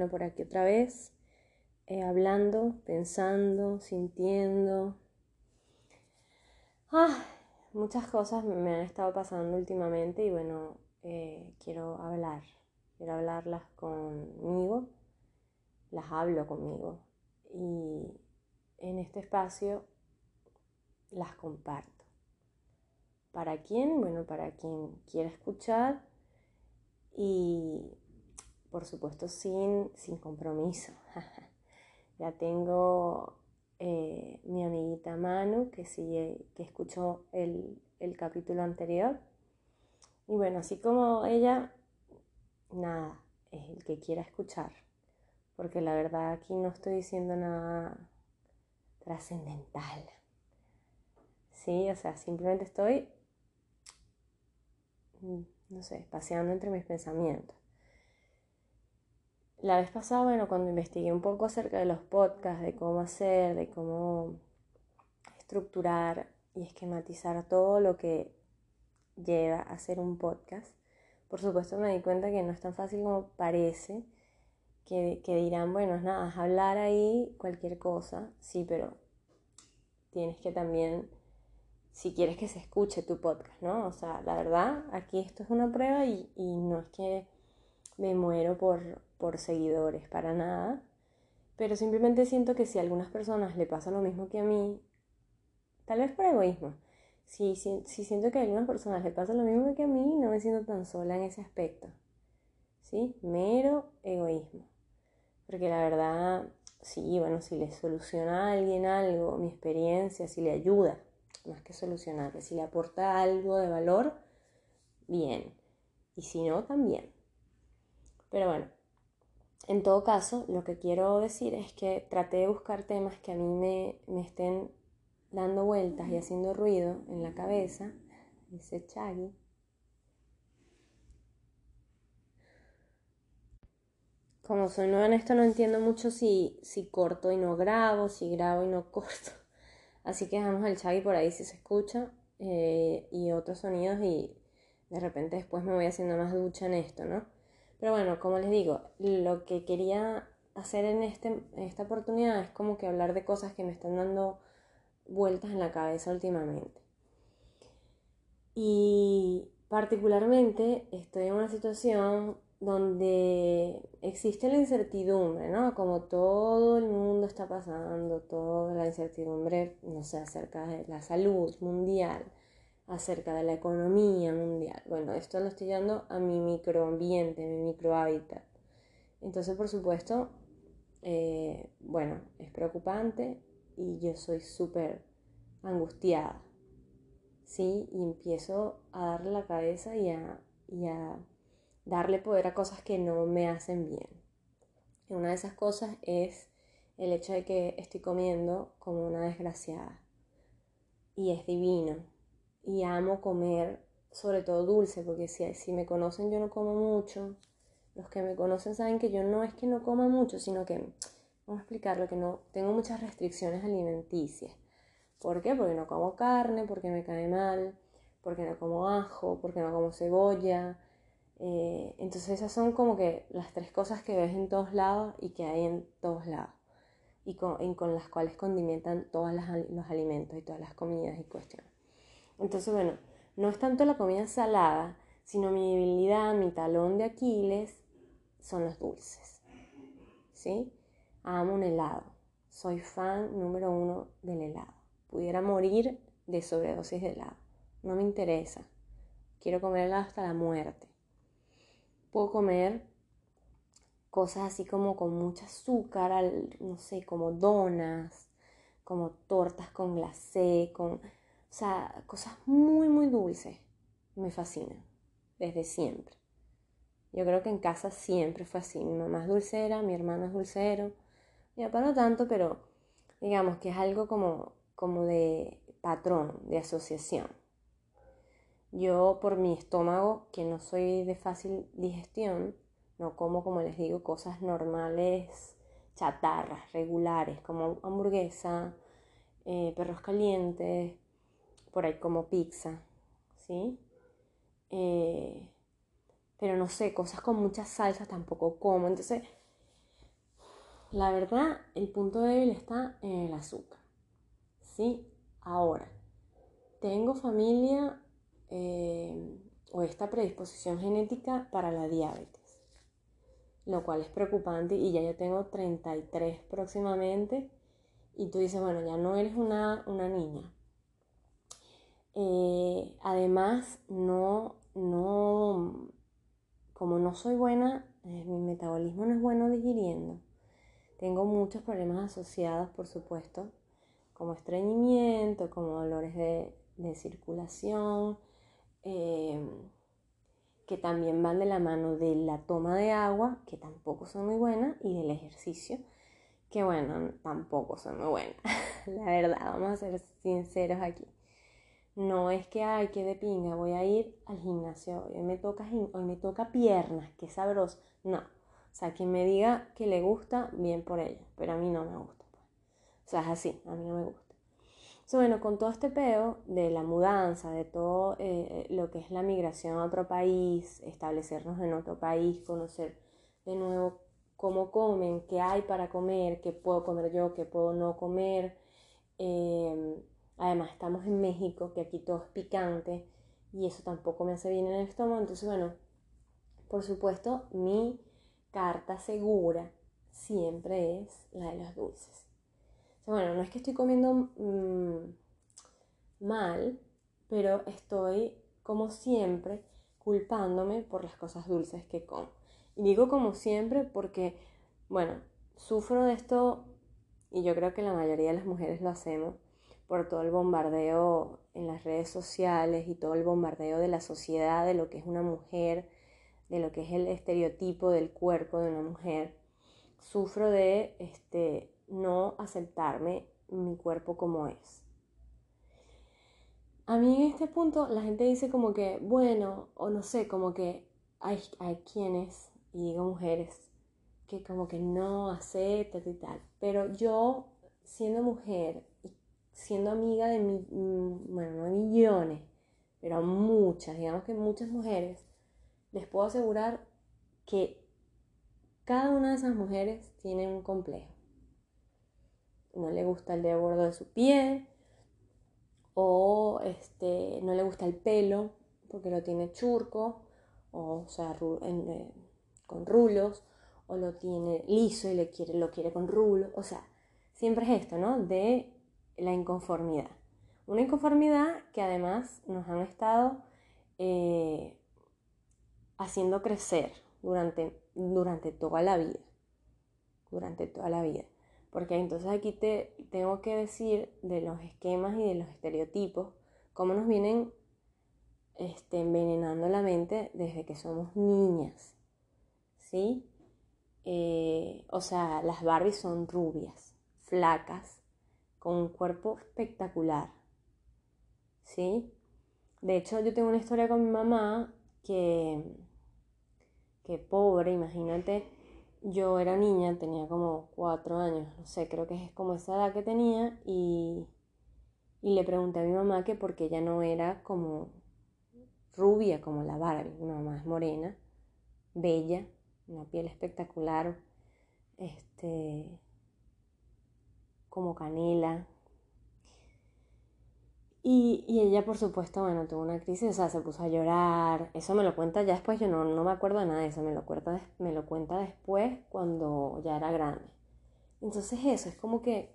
bueno, por aquí otra vez, eh, hablando, pensando, sintiendo. Ah, muchas cosas me han estado pasando últimamente y bueno, eh, quiero hablar, quiero hablarlas conmigo, las hablo conmigo y en este espacio las comparto. ¿Para quién? Bueno, para quien quiera escuchar y por supuesto sin, sin compromiso. ya tengo eh, mi amiguita Manu que sigue, que escuchó el, el capítulo anterior. Y bueno, así como ella, nada, es el que quiera escuchar. Porque la verdad aquí no estoy diciendo nada trascendental. Sí, o sea, simplemente estoy, mm, no sé, paseando entre mis pensamientos. La vez pasada, bueno, cuando investigué un poco acerca de los podcasts, de cómo hacer, de cómo estructurar y esquematizar todo lo que lleva a hacer un podcast, por supuesto me di cuenta que no es tan fácil como parece, que, dirán, bueno, es nada, es hablar ahí cualquier cosa, sí, pero tienes que también, si quieres que se escuche tu podcast, ¿no? O sea, la verdad, aquí esto es una prueba y no es que me muero por, por seguidores, para nada. Pero simplemente siento que si a algunas personas le pasa lo mismo que a mí, tal vez por egoísmo, si, si, siento que a algunas personas le pasa lo mismo que a mí, no me siento tan sola en ese aspecto. ¿Sí? Mero egoísmo. Porque la verdad, sí, bueno, si le soluciona a alguien algo, mi experiencia, si le ayuda, más que solucionar, si le aporta algo de valor, bien. Y si no, también. Pero bueno, en todo caso, lo que quiero decir es que traté de buscar temas que a mí me, me estén dando vueltas y haciendo ruido en la cabeza, dice Chaggy. Como soy nueva en esto, no entiendo mucho si, si corto y no grabo, si grabo y no corto. Así que dejamos el Chaggy por ahí si se escucha eh, y otros sonidos y de repente después me voy haciendo más ducha en esto, ¿no? Pero bueno, como les digo, lo que quería hacer en, este, en esta oportunidad es como que hablar de cosas que me están dando vueltas en la cabeza últimamente. Y particularmente estoy en una situación donde existe la incertidumbre, ¿no? Como todo el mundo está pasando, toda la incertidumbre, no sé, acerca de la salud mundial, acerca de la economía mundial. Bueno, esto lo estoy dando a mi microambiente, mi microhábitat. Entonces, por supuesto, eh, bueno, es preocupante y yo soy súper angustiada. ¿Sí? Y empiezo a darle la cabeza y a, y a darle poder a cosas que no me hacen bien. Y una de esas cosas es el hecho de que estoy comiendo como una desgraciada. Y es divino, y amo comer, sobre todo dulce, porque si, si me conocen yo no como mucho. Los que me conocen saben que yo no es que no coma mucho, sino que, vamos a explicarlo, que no tengo muchas restricciones alimenticias. ¿Por qué? Porque no como carne, porque me cae mal, porque no como ajo, porque no como cebolla. Eh, entonces esas son como que las tres cosas que ves en todos lados y que hay en todos lados. Y con, y con las cuales condimentan todos los alimentos y todas las comidas y cuestiones. Entonces, bueno, no es tanto la comida salada, sino mi debilidad, mi talón de Aquiles son los dulces. ¿Sí? Amo un helado. Soy fan número uno del helado. Pudiera morir de sobredosis de helado. No me interesa. Quiero comer helado hasta la muerte. Puedo comer cosas así como con mucho azúcar, no sé, como donas, como tortas con glacé, con o sea, cosas muy, muy dulces. Me fascinan. Desde siempre. Yo creo que en casa siempre fue así. Mi mamá es dulcera, mi hermano es dulcero. Mi papá no tanto, pero digamos que es algo como, como de patrón, de asociación. Yo por mi estómago, que no soy de fácil digestión, no como, como les digo, cosas normales, chatarras, regulares, como hamburguesa, eh, perros calientes, por ahí como pizza, ¿sí? Eh, pero no sé, cosas con muchas salsas tampoco como. Entonces, La verdad, el punto débil está en el azúcar. ¿Sí? Ahora, tengo familia eh, o esta predisposición genética para la diabetes, lo cual es preocupante y ya yo tengo 33 próximamente y tú dices, bueno, ya no eres una, niña. Eh, además, no, no, como no soy buena, eh, mi metabolismo no es bueno digiriendo tengo muchos problemas asociados, por supuesto, como estreñimiento, como dolores de, circulación, eh, que también van de la mano de la toma de agua, que tampoco son muy buenas, y del ejercicio, que bueno, tampoco son muy buenas. la verdad, vamos a ser sinceros aquí. No es que, ay, que de pinga, voy a ir al gimnasio, hoy me toca, hoy me toca piernas, qué sabroso. No, o sea, quien me diga que le gusta, bien por ella, pero a mí no me gusta. Pues. O sea, es así, a mí no me gusta. So, bueno, con todo este peo de la mudanza, de todo eh, lo que es la migración a otro país, establecernos en otro país, conocer de nuevo cómo comen, qué hay para comer, qué puedo comer yo, qué puedo no comer. Em, además, estamos en México, que aquí todo es picante y eso tampoco me hace bien en el estómago. Entonces, bueno, por supuesto, mi carta segura siempre es la de los dulces. bueno, no es que estoy comiendo mm, mal, pero estoy como siempre culpándome por las cosas dulces que como. Y digo como siempre porque, bueno, sufro de esto y yo creo que la mayoría de las mujeres lo hacemos por todo el bombardeo en las redes sociales y todo el bombardeo de la sociedad de lo que es una mujer, de lo que es el estereotipo del cuerpo de una mujer. Sufro de este, no aceptarme mi cuerpo como es. A mí en este punto la gente dice como que, bueno, o no sé, como que hay, hay quienes, y digo mujeres, que como que no aceptan y tal. Pero yo, siendo mujer siendo amiga de, mi, mm, bueno, no de millones, pero muchas, digamos que muchas mujeres, les puedo asegurar que cada una de esas mujeres tiene un complejo. No le gusta el dedo gordo de su pie, o este, no le gusta el pelo porque lo tiene churco, o, sea, eh, con rulos, o lo tiene liso y le quiere, lo quiere con rulo. O sea, siempre es esto, ¿no? De la inconformidad. Una inconformidad que además nos han estado eh, haciendo crecer durante, durante toda la vida. Durante toda la vida. Porque entonces aquí te tengo que decir de los esquemas y de los estereotipos, cómo nos vienen este, envenenando la mente desde que somos niñas. ¿Sí? Eh, o sea, las Barbies son rubias, flacas, con un cuerpo espectacular. ¿Sí? De hecho, yo tengo una historia con mi mamá que que pobre, imagínate, yo era niña, tenía como cuatro años, no sé, creo que es como esa edad que tenía y, y le pregunté a mi mamá que porque ella no era como rubia como la Barbie, mi mamá es morena, bella, una piel espectacular, este, como canela, y, ella, por supuesto, bueno, tuvo una crisis, o sea, se puso a llorar. Eso me lo cuenta ya después, yo no, no me acuerdo de nada de eso, me lo, cuenta, me lo cuenta después cuando ya era grande. Entonces eso, es como que,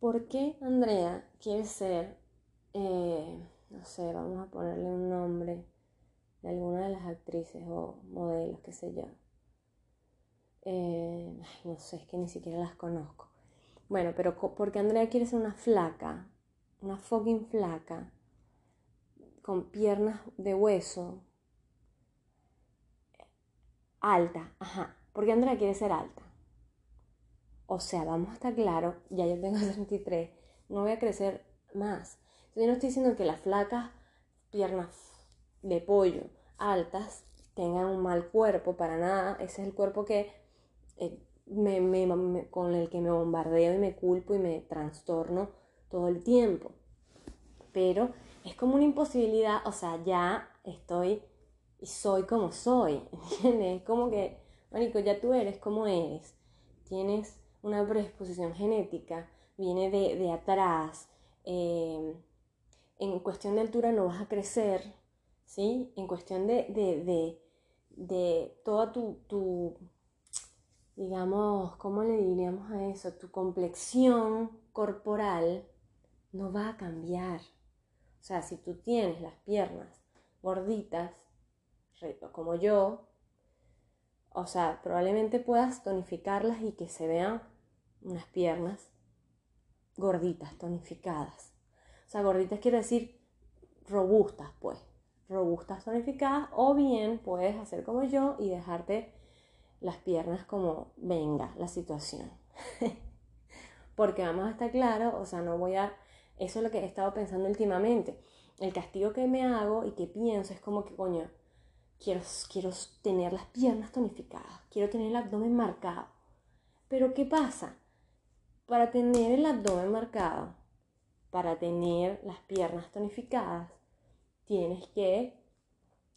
¿por qué Andrea quiere ser, eh, no sé, vamos a ponerle un nombre de alguna de las actrices o modelos, qué sé yo? Eh, no sé, es que ni siquiera las conozco. Bueno, pero ¿por qué Andrea quiere ser una flaca? una fucking flaca, con piernas de hueso, alta, ajá, porque Andrea quiere ser alta. O sea, vamos a estar claro, ya yo tengo 33, no voy a crecer más. Yo no estoy diciendo que las flacas, piernas de pollo, altas, tengan un mal cuerpo, para nada. Ese es el cuerpo que eh, con el que me bombardeo y me culpo y me trastorno todo el tiempo. Pero es como una imposibilidad, o sea, ya estoy y soy como soy, ¿entiendes? Es como que, Marico, ya tú eres como eres. tienes una predisposición genética, viene de, atrás, eh, en cuestión de altura no vas a crecer, ¿sí? En cuestión de, de, de toda tu, tu, digamos, ¿cómo le diríamos a eso? Tu complexión corporal no va a cambiar. O sea, si tú tienes las piernas gorditas, como yo, o sea, probablemente puedas tonificarlas y que se vean unas piernas gorditas, tonificadas. O sea, gorditas quiere decir robustas, pues. Robustas, tonificadas. O bien puedes hacer como yo y dejarte las piernas como venga la situación. Porque vamos a estar claros, o sea, no voy a... Eso es lo que he estado pensando últimamente. El castigo que me hago y que pienso es como que, coño, quiero, quiero tener las piernas tonificadas, quiero tener el abdomen marcado. Pero ¿qué pasa? Para tener el abdomen marcado, para tener las piernas tonificadas, tienes que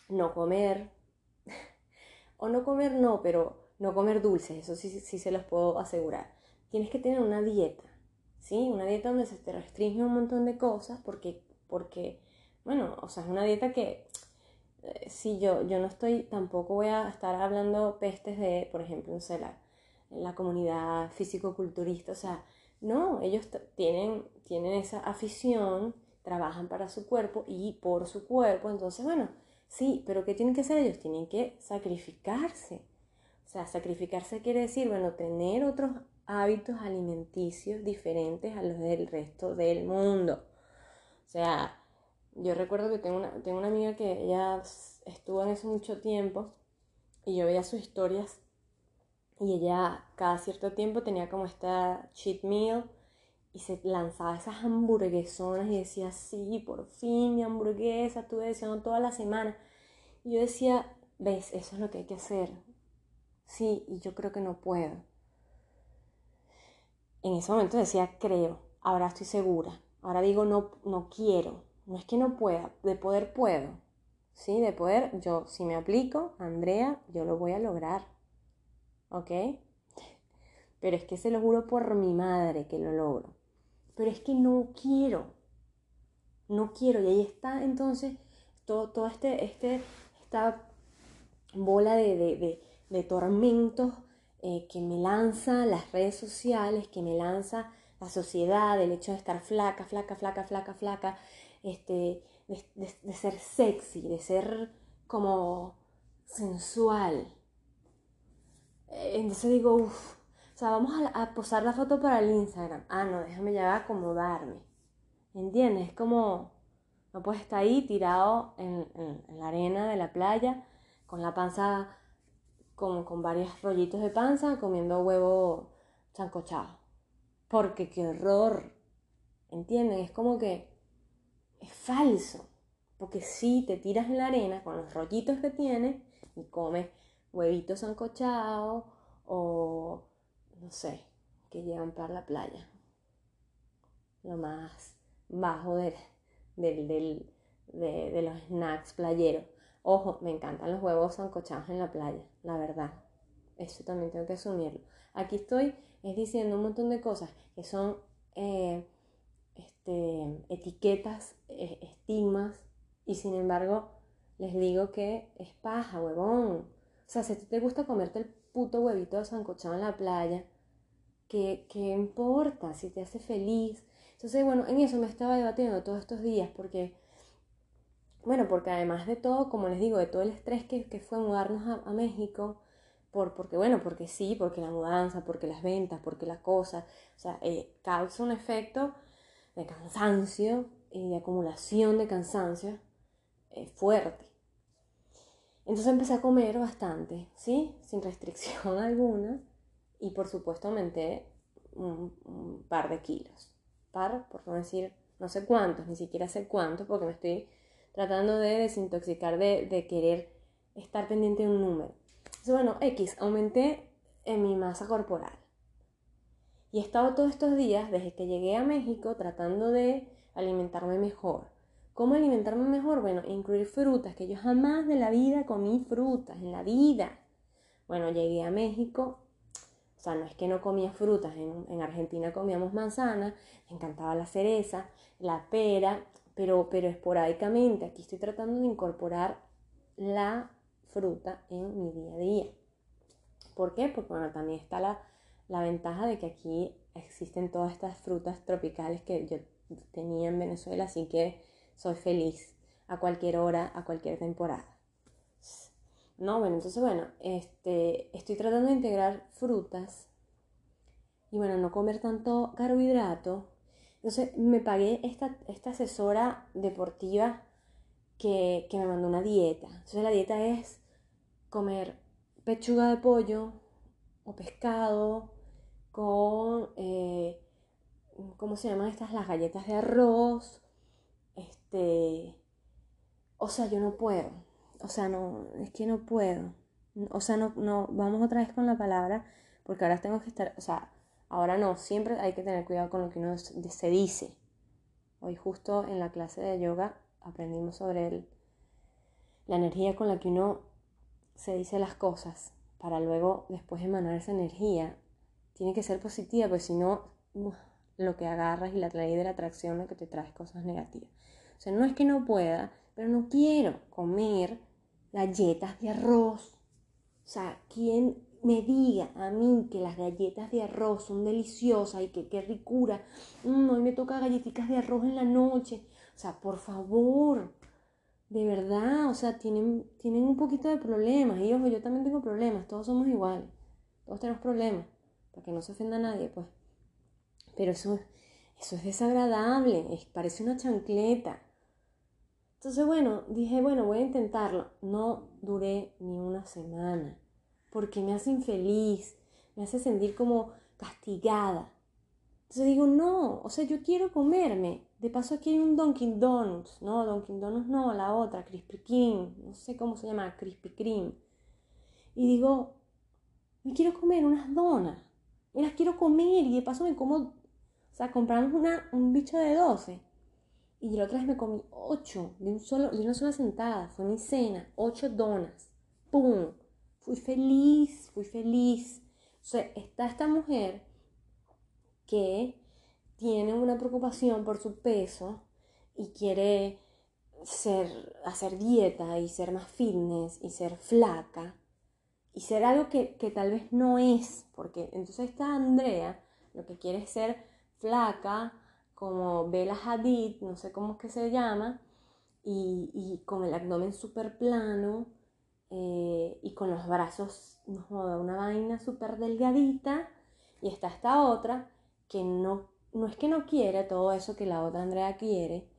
no comer, o no comer no, pero no comer dulces, eso sí, sí se los puedo asegurar. Tienes que tener una dieta, ¿sí? Una dieta donde se te restringe un montón de cosas porque, porque bueno, o sea, es una dieta que eh, si yo, yo no estoy, tampoco voy a estar hablando pestes de, por ejemplo, no sé, la, la comunidad físico-culturista, o sea, no, ellos tienen, tienen esa afición, trabajan para su cuerpo y por su cuerpo, entonces, bueno, sí, pero ¿qué tienen que hacer ellos? Tienen que sacrificarse. O sea, sacrificarse quiere decir, bueno, tener otros hábitos alimenticios diferentes a los del resto del mundo. O sea, yo recuerdo que tengo una, tengo una amiga que ella estuvo en eso mucho tiempo y yo veía sus historias y ella cada cierto tiempo tenía como esta cheat meal y se lanzaba esas hamburguesonas y decía, sí, por fin mi hamburguesa, estuve deseando toda la semana. Y yo decía, ves, eso es lo que hay que hacer. Sí, y yo creo que no puedo. En ese momento decía, creo, ahora estoy segura. Ahora digo, no, no quiero. No es que no pueda, de poder puedo. Sí, de poder, yo si me aplico, Andrea, yo lo voy a lograr. ¿ok? Pero es que se lo juro por mi madre que lo logro. Pero es que no quiero. No quiero. Y ahí está entonces todo, todo este, este, esta bola de, de, de, tormentos eh, que me lanza las redes sociales, que me lanza la sociedad, el hecho de estar flaca, flaca, flaca, flaca, flaca, este, de, de ser sexy, de ser como sensual, eh, entonces digo, uff, sea, vamos a, posar la foto para el Instagram. Ah, no, déjame ya acomodarme. ¿Entiendes? Es como, no puedes estar ahí tirado en, la arena de la playa, con la panza, con, con varios rollitos de panza, comiendo huevo chancochado. Porque qué horror. ¿Entienden? Es como que es falso. Porque si te tiras en la arena con los rollitos que tienes y comes huevitos sancochados o no sé, que llevan para la playa. Lo más bajo de, los snacks playeros. Ojo, me encantan los huevos sancochados en la playa, la verdad. Eso también tengo que asumirlo. Aquí estoy es diciendo un montón de cosas que son eh, este, etiquetas, eh, estigmas, y sin embargo les digo que es paja, huevón. O sea, si te gusta comerte el puto huevito sancochado en la playa, ¿qué, ¿qué importa? Si te hace feliz. Entonces, bueno, en eso me estaba debatiendo todos estos días porque, bueno, porque además de todo, como les digo, de todo el estrés que, que fue mudarnos a, México, por, porque, bueno, porque sí, porque la mudanza, porque las ventas, porque las cosas, o sea, eh, causa un efecto de cansancio y de acumulación de cansancio eh, fuerte. Entonces empecé a comer bastante, ¿sí? Sin restricción alguna. Y por supuesto aumenté un, par de kilos. Par, por no decir no sé cuántos, ni siquiera sé cuántos, porque me estoy tratando de desintoxicar de, de querer estar pendiente de un número. Entonces, bueno, X, aumenté en mi masa corporal. Y he estado todos estos días, desde que llegué a México, tratando de alimentarme mejor ¿Cómo alimentarme mejor? Bueno, incluir frutas, que yo jamás de la vida comí frutas, en la vida. Bueno, llegué a México, O sea, no es que no comía frutas, en, en Argentina comíamos manzana, me encantaba la cereza, la pera, pero, pero esporádicamente. Aquí estoy tratando de incorporar la fruta en mi día a día. ¿Por qué? Porque bueno, también está la, la ventaja de que aquí existen todas estas frutas tropicales que yo tenía en Venezuela, así que soy feliz a cualquier hora, a cualquier temporada. No, bueno, entonces bueno, este, estoy tratando de integrar frutas y bueno, no comer tanto carbohidrato. Entonces me pagué esta, esta asesora deportiva que, que me mandó una dieta. Entonces la dieta es comer pechuga de pollo o pescado con, eh, ¿cómo se llaman estas? Las galletas de arroz. Este, o sea, yo no puedo. O sea, no, es que no puedo. O sea, no, no, vamos otra vez con la palabra, porque ahora tengo que estar, o sea, ahora no, siempre hay que tener cuidado con lo que uno se dice. Hoy justo en la clase de yoga aprendimos sobre el, la energía con la que uno se dice las cosas para luego después emanar esa energía. Tiene que ser positiva, pues si no, lo que agarras y la ley de la atracción lo que te trae cosas negativas. O sea, no es que no pueda, pero no quiero comer galletas de arroz. O sea, quien me diga a mí que las galletas de arroz son deliciosas y que qué ricura, mm, hoy me toca galletitas de arroz en la noche. O sea, por favor, de verdad, o sea, tienen, tienen un poquito de problemas. Y ojo, yo también tengo problemas, todos somos iguales, todos tenemos problemas, para que no se ofenda a nadie, pues. Pero eso, eso es desagradable, parece una chancleta. Entonces, bueno, dije, bueno, voy a intentarlo. No duré ni una semana, porque me hace infeliz, me hace sentir como castigada. Entonces digo, no, o sea, yo quiero comerme. De paso aquí hay un Dunkin' Donuts, no, Dunkin' Donuts no, la otra, Krispy Kreme, no sé cómo se llama, Krispy Kreme. Y digo, me quiero comer unas donas, me las quiero comer y de paso me como, o sea, compramos una, un bicho de 12. Y la otra vez me comí 8 de, un solo, de una sola sentada, fue mi cena, 8 donas. ¡Pum! Fui feliz, fui feliz. O sea, está esta mujer que tiene una preocupación por su peso y quiere ser, hacer dieta y ser más fitness y ser flaca y ser algo que, tal vez no es, porque entonces está Andrea, lo que quiere es ser flaca, como Bella Hadid, no sé cómo es que se llama, y, con el abdomen súper plano eh, y con los brazos, no, una vaina súper delgadita, y está esta otra que no, no es que no quiere todo eso que la otra Andrea quiere,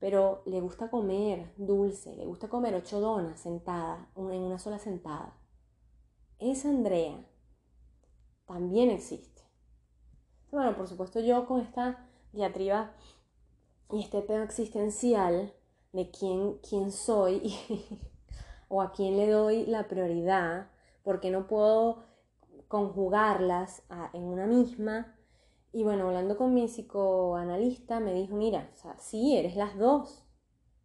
pero le gusta comer dulce, le gusta comer ocho donas sentada, en una sola sentada. Esa Andrea también existe. Bueno, por supuesto yo con esta diatriba y este tema existencial de quién, quién soy o a quién le doy la prioridad, porque no puedo conjugarlas en una misma, y bueno, hablando con mi psicoanalista, me dijo, mira, o sí, eres las dos,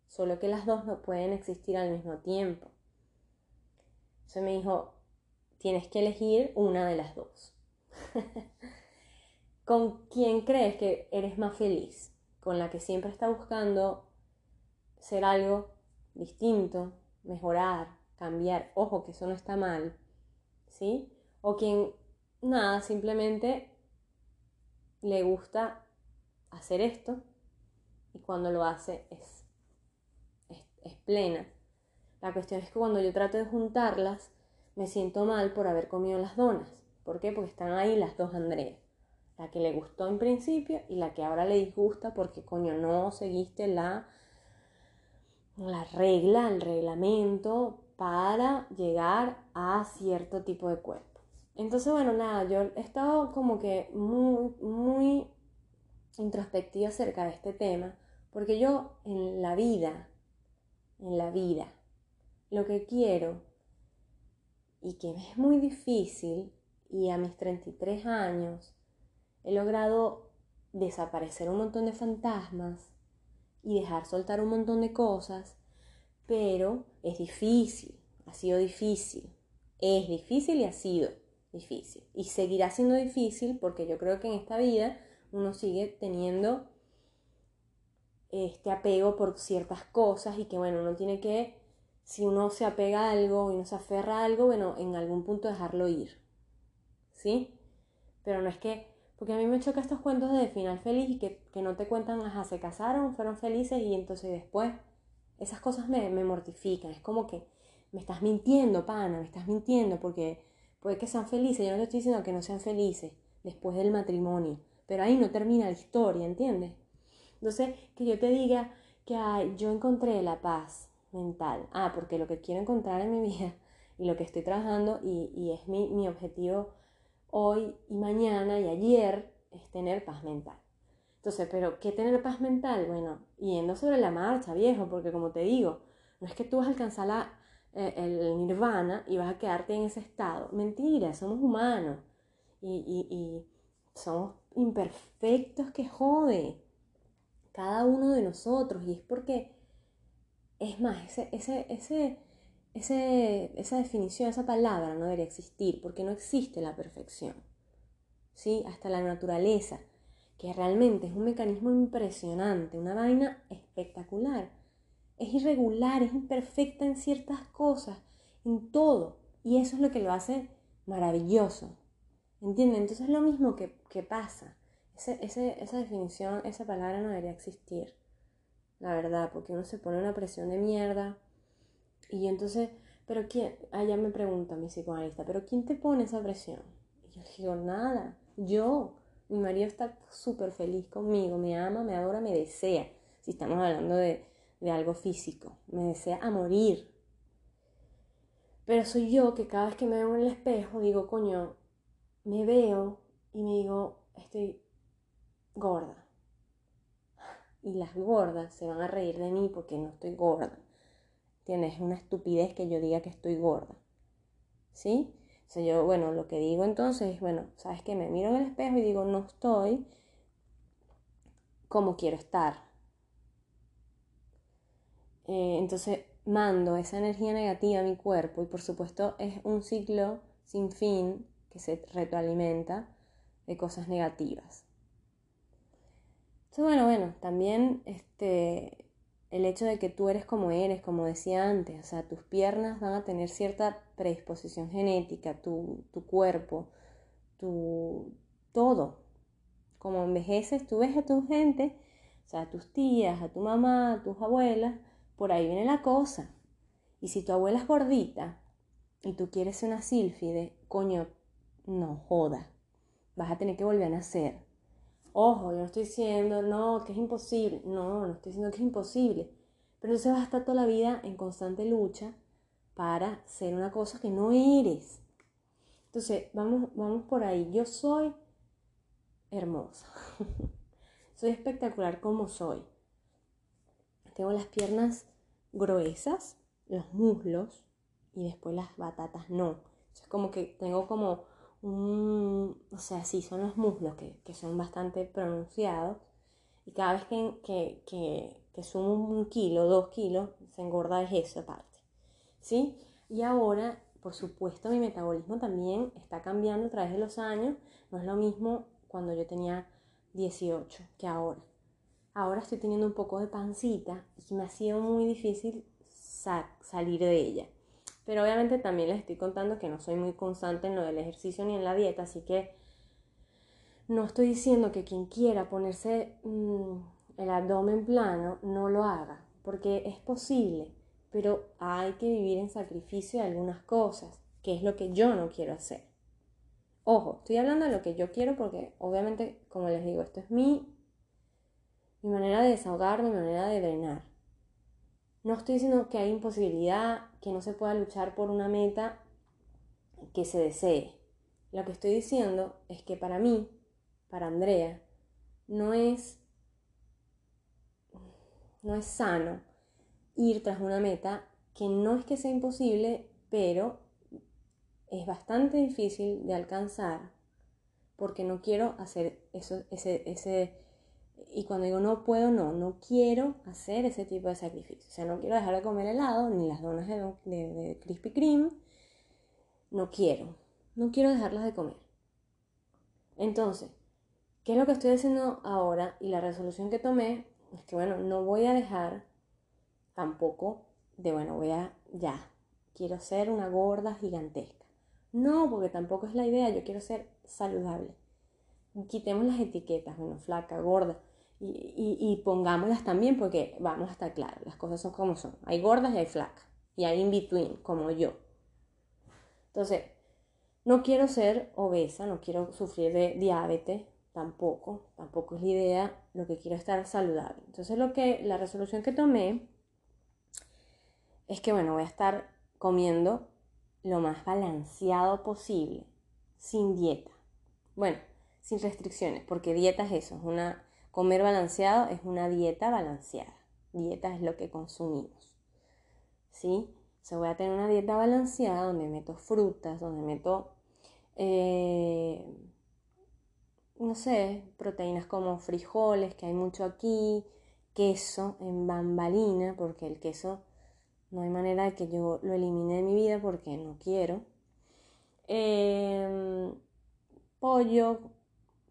solo que las dos no pueden existir al mismo tiempo. Entonces me dijo, tienes que elegir una de las dos. ¿Con quién crees que eres más feliz? ¿Con la que siempre está buscando ser algo distinto, mejorar, cambiar? Ojo, que eso no está mal, ¿sí? O quien, nada, simplemente le gusta hacer esto y cuando lo hace es, es, plena. La cuestión es que cuando yo trato de juntarlas, me siento mal por haber comido las donas. ¿Por qué? Porque están ahí las dos Andrea. La que le gustó en principio y la que ahora le disgusta porque coño no seguiste la, la regla, el reglamento para llegar a cierto tipo de cuerpo. Entonces, bueno, nada, yo he estado como que muy, muy introspectiva acerca de este tema, porque yo en la vida, en la vida, lo que quiero y que es muy difícil, y a mis 33 años he logrado desaparecer un montón de fantasmas y dejar soltar un montón de cosas, pero es difícil, ha sido difícil, es difícil y ha sido difícil. Y seguirá siendo difícil porque yo creo que en esta vida uno sigue teniendo este apego por ciertas cosas y que bueno, uno tiene que, si uno se apega a algo y no se aferra a algo, bueno, en algún punto dejarlo ir. ¿Sí? Pero no es que, porque a mí me choca estos cuentos de final feliz y que, no te cuentan, ajá, se casaron, fueron felices y entonces después, esas cosas me, me mortifican, es como que me estás mintiendo, pana, me estás mintiendo porque puede que sean felices, yo no te estoy diciendo que no sean felices después del matrimonio, pero ahí no termina la historia, ¿entiendes? Entonces, que yo te diga que yo encontré la paz mental, ah, porque lo que quiero encontrar en mi vida y lo que estoy trabajando y, es mi, mi objetivo hoy y mañana y ayer es tener paz mental. Entonces, ¿pero qué tener paz mental? Bueno, yendo sobre la marcha, viejo, porque como te digo, no es que tú vas a alcanzar la, eh, el nirvana y vas a quedarte en ese estado. Mentira, somos humanos y, y, somos imperfectos que jode. Cada uno de nosotros. Y es porque, es más, ese, ese, ese, esa definición, esa palabra no debería existir porque no existe la perfección. ¿Sí? Hasta la naturaleza, que realmente es un mecanismo impresionante, una vaina espectacular es irregular, es imperfecta en ciertas cosas, en todo. Y eso es lo que lo hace maravilloso. ¿Entienden? Entonces es lo mismo que, pasa. esa definición, esa palabra no debería existir. La verdad, porque uno se pone una presión de mierda. Y entonces, pero quién, allá me pregunta mi psicoanalista, pero ¿quién te pone esa presión? Y yo digo, nada, yo. Mi marido está súper feliz conmigo, me ama, me adora, me desea. Si estamos hablando de, de algo físico, me desea a morir. Pero soy yo que cada vez que me veo en el espejo digo, coño, me veo y me digo, estoy gorda. Y las gordas se van a reír de mí porque no estoy gorda. Tienes Es una estupidez que yo diga que estoy gorda. ¿Sí? O sea, yo, bueno, lo que digo entonces es, bueno, ¿sabes que Me miro en el espejo y digo, no estoy como quiero estar. Eh, entonces mando esa energía negativa a mi cuerpo y por supuesto es un ciclo sin fin que se retroalimenta de cosas negativas. Entonces, bueno, bueno, también este, el hecho de que tú eres como eres, como decía antes, o sea, tus piernas van a tener cierta predisposición genética, tu, tu cuerpo, tu todo. Como envejeces, tú ves a tu gente, o sea, a tus tías, a tu mamá, a tus abuelas, por ahí viene la cosa. Y si tu abuela es gordita y tú quieres ser una sílfide, coño, no joda. Vas a tener que volver a nacer. Ojo, yo no estoy diciendo, no, que es imposible. No, no estoy diciendo que es imposible. Pero entonces vas a estar toda la vida en constante lucha para ser una cosa que no eres. Entonces, vamos, vamos por ahí. Yo soy hermosa. soy espectacular como soy. Tengo las piernas gruesas, los muslos y después las batatas no. Es como que tengo como un, o sea, sí, son los muslos que, son bastante pronunciados y cada vez que, que, sumo un kilo, dos kilos, se engorda es esa parte. ¿Sí? Y ahora, por supuesto, mi metabolismo también está cambiando a través de los años. No es lo mismo cuando yo tenía 18 que ahora ahora estoy teniendo un poco de pancita y me ha sido muy difícil salir de ella. Pero obviamente también les estoy contando que no soy muy constante en lo del ejercicio ni en la dieta, así que no estoy diciendo que quien quiera ponerse mm, el abdomen plano no lo haga, porque es posible, pero hay que vivir en sacrificio de algunas cosas, que es lo que yo no quiero hacer. Ojo, estoy hablando de lo que yo quiero porque obviamente, como les digo, esto es mi mi manera de desahogarme, mi manera de drenar. No estoy diciendo que hay imposibilidad, que no se pueda luchar por una meta que se desee. Lo que estoy diciendo es que para mí, para Andrea, no es, no es sano ir tras una meta que no es que sea imposible, pero es bastante difícil de alcanzar porque no quiero hacer eso, ese, ese y cuando digo no puedo, no, no quiero hacer ese tipo de sacrificio. O sea, no quiero dejar de comer helado, ni las donas de, de, Krispy Kreme. No quiero. no quiero dejarlas de comer. Entonces, ¿qué es lo que estoy haciendo ahora? Y la resolución que tomé es que, bueno, no voy a dejar tampoco de, bueno, voy a, ya, quiero ser una gorda gigantesca. No, porque tampoco es la idea, yo quiero ser saludable. Quitemos las etiquetas, bueno, flaca, gorda, y, pongámoslas también porque vamos a estar claros, las cosas son como son. Hay gordas y hay flacas, y hay in between, como yo. Entonces, no quiero ser obesa, no quiero sufrir de diabetes, tampoco, tampoco es la idea, lo que quiero es estar saludable. Entonces, lo que, la resolución que tomé es que, bueno, voy a estar comiendo lo más balanceado posible, sin dieta. Bueno, sin restricciones, porque dieta es eso, es una, comer balanceado es una dieta balanceada. Dieta es lo que consumimos. ¿Sí? Se voy a tener una dieta balanceada donde meto frutas, donde meto, eh, no sé, proteínas como frijoles, que hay mucho aquí, queso en bambalina, porque el queso no hay manera de que yo lo elimine de mi vida porque no quiero. Em, pollo,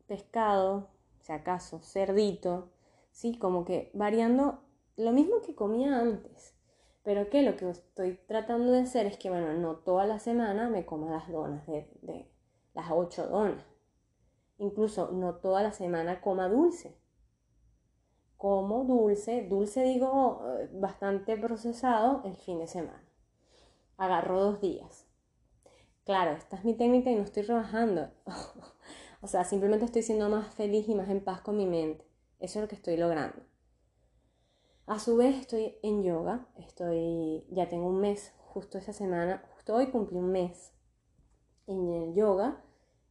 pescado, si acaso, cerdito, ¿sí? Como que variando lo mismo que comía antes. Pero que lo que estoy tratando de hacer es que, bueno, no toda la semana me coma las donas de, de las ocho donas. Incluso no toda la semana coma dulce como dulce, dulce digo eh, bastante procesado el fin de semana. Agarro dos días. Claro, esta es mi técnica y no estoy rebajando. o sea, simplemente estoy siendo más feliz y más en paz con mi mente. Eso es lo que estoy logrando. A su vez estoy en yoga, estoy, ya tengo un mes, justo esta semana, justo hoy cumplí un mes en el yoga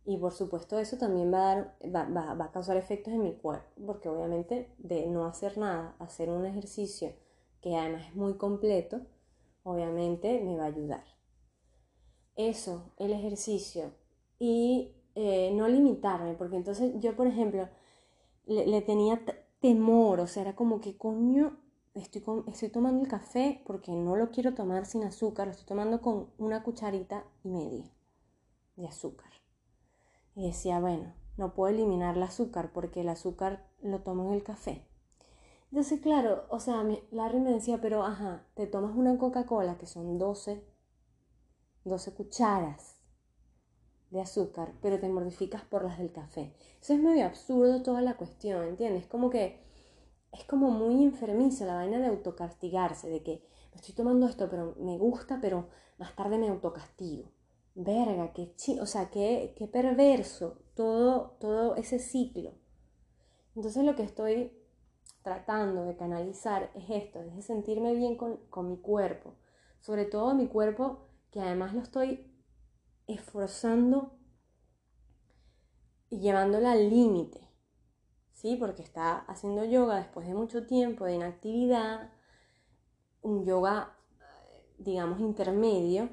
y por supuesto eso también va a, dar, va, va, a causar efectos en mi cuerpo, porque obviamente de no hacer nada, hacer un ejercicio que además es muy completo, obviamente me va a ayudar. Eso, el ejercicio. Y eh, no limitarme, porque entonces yo, por ejemplo, le, tenía temor, o sea, era como que coño, estoy, estoy tomando el café porque no lo quiero tomar sin azúcar, lo estoy tomando con una cucharita y media de azúcar. Y decía, bueno, no puedo eliminar el azúcar porque el azúcar lo tomo en el café. Entonces, claro, o sea, Larry me decía, pero ajá, te tomas una Coca-Cola que son 12, 12 cucharas de azúcar, pero te mortificas por las del café. Eso es medio absurdo toda la cuestión, ¿entiendes? Como que es como muy enfermizo la vaina de autocastigarse, de que me estoy tomando esto, pero me gusta, pero más tarde me autocastigo verga, qué o sea, qué, qué perverso todo, todo ese ciclo. Entonces lo que estoy tratando de canalizar es esto, es de sentirme bien con, con mi cuerpo, sobre todo mi cuerpo que además lo estoy esforzando y llevándolo al límite, ¿sí? Porque está haciendo yoga después de mucho tiempo de inactividad, un yoga, digamos, intermedio,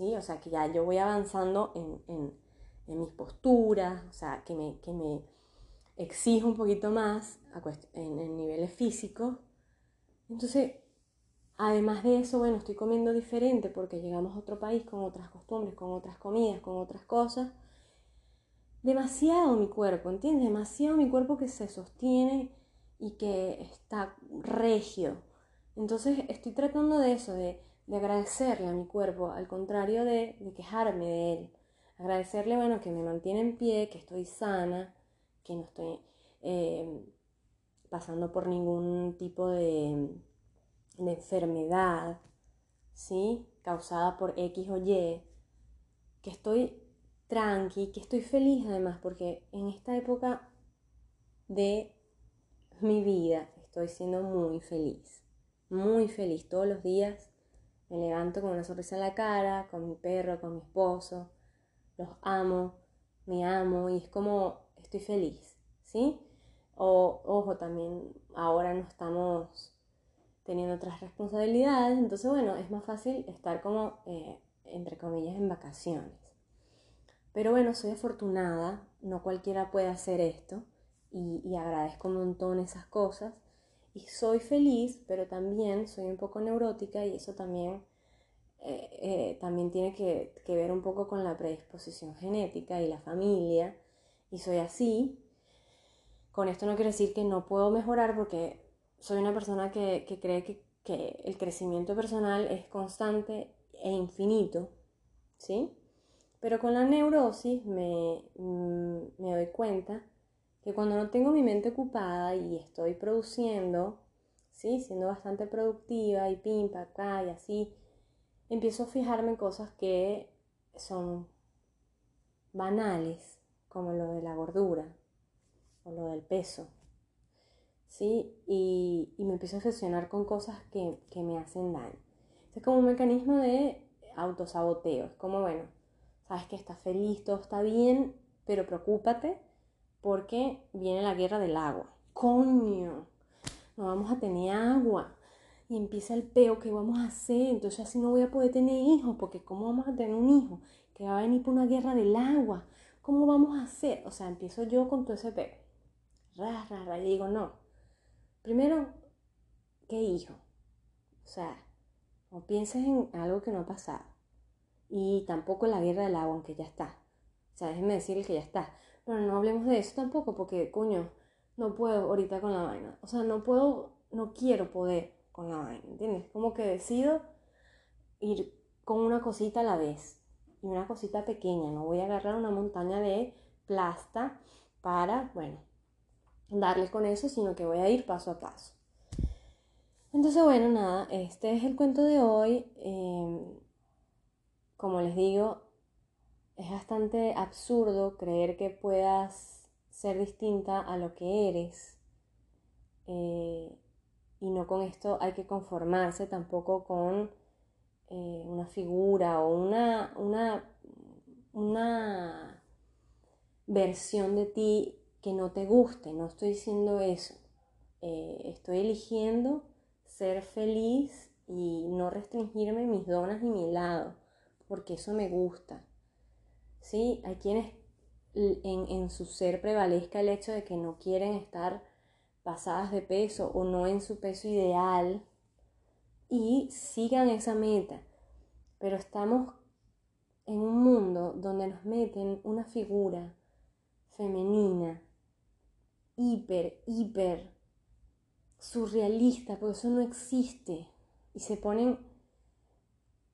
o sea, que ya yo voy avanzando en, mis posturas, o sea, que me, que me exijo un poquito más en, en niveles físicos. Entonces, además de eso, bueno, estoy comiendo diferente porque llegamos a otro país con otras costumbres, con otras comidas, con otras cosas. Demasiado mi cuerpo, ¿entiendes? Demasiado mi cuerpo que se sostiene y que está regio. Entonces estoy tratando de eso, de de agradecerle a mi cuerpo, al contrario de, quejarme de él. Agradecerle, bueno, que me mantiene en pie, que estoy sana, que no estoy eh, pasando por ningún tipo de, de enfermedad, ¿sí? Causada por X o Y, que estoy tranqui, que estoy feliz además, porque en esta época de mi vida estoy siendo muy feliz, muy feliz todos los días me levanto con una sonrisa en la cara, con mi perro, con mi esposo. Los amo, me amo y es como estoy feliz, ¿sí? O, ojo, también ahora no estamos teniendo otras responsabilidades, entonces bueno, es más fácil estar como, eh, entre comillas, en vacaciones. Pero bueno, soy afortunada, no cualquiera puede hacer esto y, y agradezco un montón esas cosas y soy feliz, pero también soy un poco neurótica y eso también eh, eh, también tiene que, que, ver un poco con la predisposición genética y la familia, y soy así. Con esto no quiero decir que no puedo mejorar porque soy una persona que, que cree que, que, el crecimiento personal es constante e infinito, ¿sí? Pero con la neurosis me, mm, me doy cuenta que cuando no tengo mi mente ocupada y estoy produciendo, ¿sí? Siendo bastante productiva y pimpa acá y así, empiezo a fijarme en cosas que son banales, como lo de la gordura o lo del peso. ¿Sí? Y, me empiezo a obsesionar con cosas que, me hacen daño. Es como un mecanismo de autosaboteo. Es como, bueno, sabes que estás feliz, todo está bien, pero preocúpate porque viene la guerra del agua. Coño, no vamos a tener agua y empieza el peo, ¿qué vamos a hacer? Entonces así no voy a poder tener hijos, porque ¿cómo vamos a tener un hijo que va a venir por una guerra del agua? ¿Cómo vamos a hacer? O sea, empiezo yo con todo ese peo. Ra, ra, ra, y digo, no. Primero, ¿qué hijo? O sea, no pienses en algo que no ha pasado. Y tampoco la guerra del agua, aunque ya está. O sea, déjenme decir que ya está. Pero no hablemos de eso tampoco, porque, coño, no puedo ahorita con la vaina. O sea, no puedo, no quiero poder con la vaina, ¿entiendes? Como que decido ir con una cosita a la vez y una cosita pequeña, no voy a agarrar una montaña de plasta para, bueno, darle con eso, sino que voy a ir paso a paso. Entonces, bueno, nada, este es el cuento de hoy. Em, como les digo, es bastante absurdo creer que puedas ser distinta a lo que eres. Eh, y no con esto hay que conformarse tampoco con eh, una figura o una, una, una versión de ti que no te guste, no estoy diciendo eso. Eh, estoy eligiendo ser feliz y no restringirme mis donas ni mi lado, porque eso me gusta. ¿Sí? Hay quienes en, en su ser prevalezca el hecho de que no quieren estar pasadas de peso o no en su peso ideal y sigan esa meta. Pero estamos en un mundo donde nos meten una figura femenina, hiper, hiper surrealista, porque eso no existe. Y se ponen,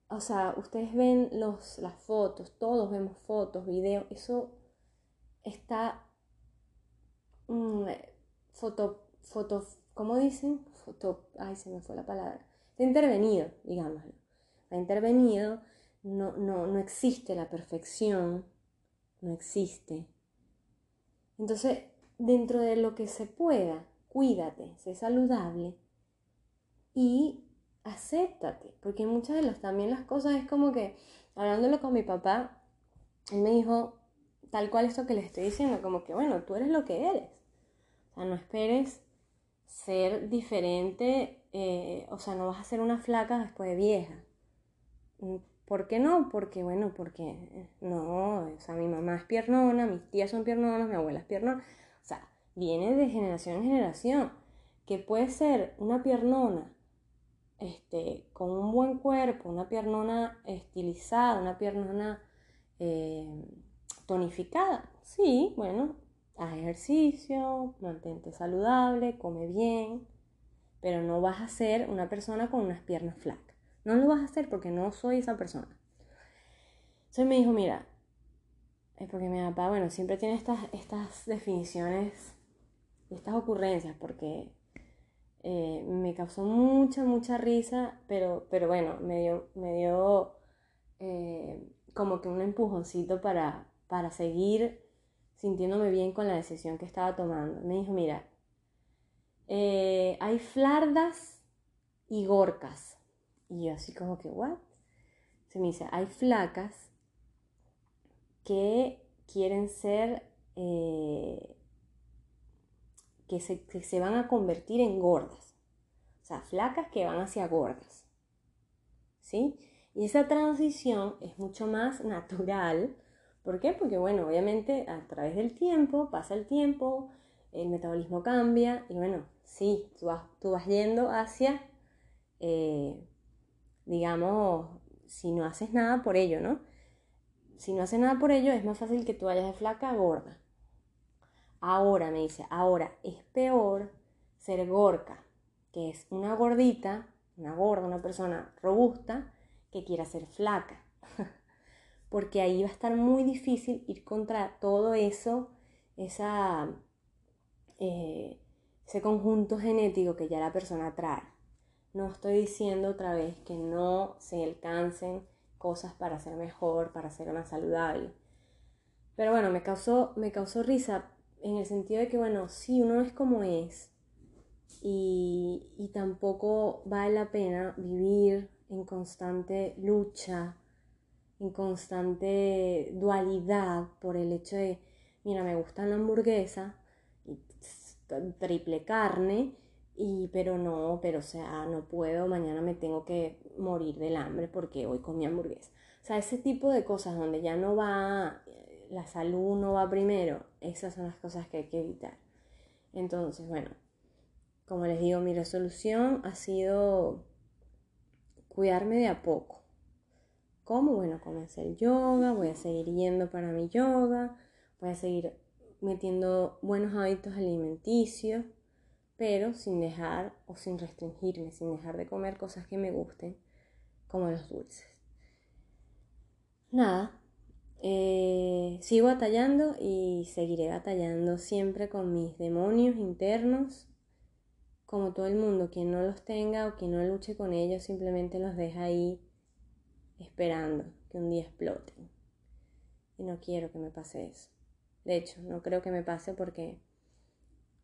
o sea, ustedes ven los, las fotos, todos vemos fotos, videos, eso está... Mm, foto, foto, ¿cómo dicen? Foto, ay, se me fue la palabra. Está intervenido, digámoslo. Ha intervenido, no, no, no existe la perfección, no existe. Entonces, dentro de lo que se pueda, cuídate, sé saludable y acéptate, porque muchas de las también las cosas es como que, hablándolo con mi papá, él me dijo tal cual esto que le estoy diciendo, como que bueno, tú eres lo que eres sea, no esperes ser diferente, eh, o sea, no vas a ser una flaca después de vieja. ¿Por qué no? Porque, bueno, porque no, o sea, mi mamá es piernona, mis tías son piernonas, mi abuela es piernona. Viene de generación en generación. Que puede ser una piernona este, con un buen cuerpo, una piernona estilizada, una piernona eh, tonificada. Sí, bueno, haz ejercicio, mantente saludable, come bien, pero no vas a ser una persona con unas piernas flacas. No lo vas a hacer porque no soy esa persona. Entonces me dijo, mira, es porque mi papá, bueno, siempre tiene estas, estas definiciones, estas ocurrencias, porque eh, me causó mucha, mucha risa, pero, pero bueno, me dio, me dio eh, como que un empujoncito para, para seguir sintiéndome bien con la decisión que estaba tomando. Me dijo, mira, eh, hay flardas y gorcas. Y yo así como que, ¿what? Se me dice, hay flacas que quieren ser, que, se, se van a convertir en gordas. O sea, flacas que van hacia gordas. ¿Sí? Y esa transición es mucho más natural ¿Por qué? Porque, bueno, obviamente a través del tiempo, pasa el tiempo, el metabolismo cambia y, bueno, sí, tú vas, tú vas yendo hacia, eh, digamos, si no haces nada por ello, ¿no? Si no haces nada por ello, es más fácil que tú vayas de flaca a gorda. Ahora, me dice, ahora es peor ser gorca, que es una gordita, una gorda, una persona robusta que quiera ser flaca. Porque ahí va a estar muy difícil ir contra todo eso, eh, ese conjunto genético que ya la persona trae. No estoy diciendo otra vez que no se alcancen cosas para ser mejor, para ser más saludable. Pero bueno, me causó, me causó risa en el sentido de que, bueno, sí, uno es como es y, y tampoco vale la pena vivir en constante lucha, en constante dualidad por el hecho de, mira, me gusta la hamburguesa, y triple carne, y pero no, pero o sea, no puedo, mañana me tengo que morir del hambre porque hoy comí hamburguesa. O sea, ese tipo de cosas donde ya no va, la salud no va primero, esas son las cosas que hay que evitar. Entonces, bueno, como les digo, mi resolución ha sido cuidarme de a poco. ¿Cómo? Bueno, comencé el yoga, voy a seguir yendo para mi yoga, voy a seguir metiendo buenos hábitos alimenticios, pero sin dejar o sin restringirme, sin dejar de comer cosas que me gusten, como los dulces. Nada, eh, sigo batallando y seguiré batallando siempre con mis demonios internos. Como todo el mundo, quien no los tenga o quien no luche con ellos simplemente los deja ahí esperando que un día exploten. Y no quiero que me pase eso. De hecho, no creo que me pase porque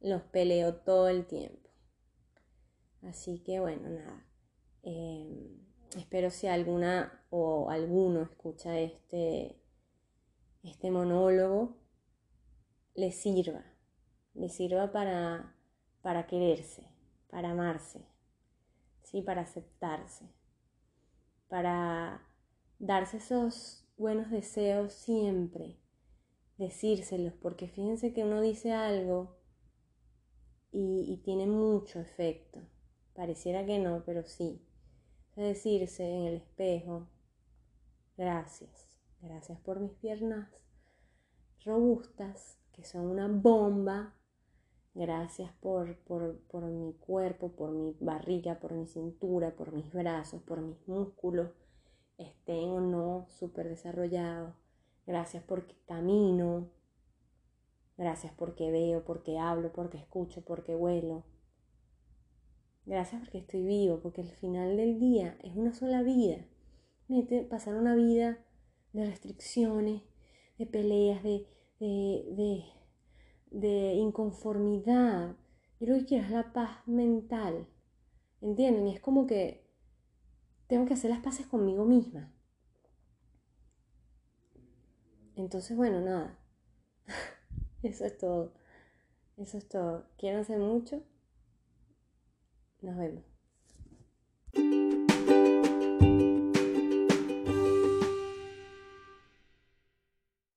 los peleo todo el tiempo. Así que bueno, nada. Em, espero si alguna o alguno escucha este, este monólogo, le sirva. Le sirva para, para quererse, para amarse, ¿sí? para aceptarse para darse esos buenos deseos siempre, decírselos, porque fíjense que uno dice algo y, tiene mucho efecto. Pareciera que no, pero sí. Decirse en el espejo, gracias, gracias por mis piernas robustas, que son una bomba, Gracias por, por, mi cuerpo, por mi barriga, por mi cintura, por mis brazos, por mis músculos, estén o no súper desarrollados. Gracias porque camino. Gracias porque veo, porque hablo, porque escucho, porque vuelo. Gracias porque estoy vivo, porque el final del día es una sola vida. pasar una vida de restricciones, de peleas, de, de de inconformidad. Yo lo que quiero es la paz mental. ¿Entienden? Y es como que tengo que hacer las paces conmigo misma. Entonces, bueno, nada. Eso es todo. Eso es todo. Quiero hacer mucho. Nos vemos.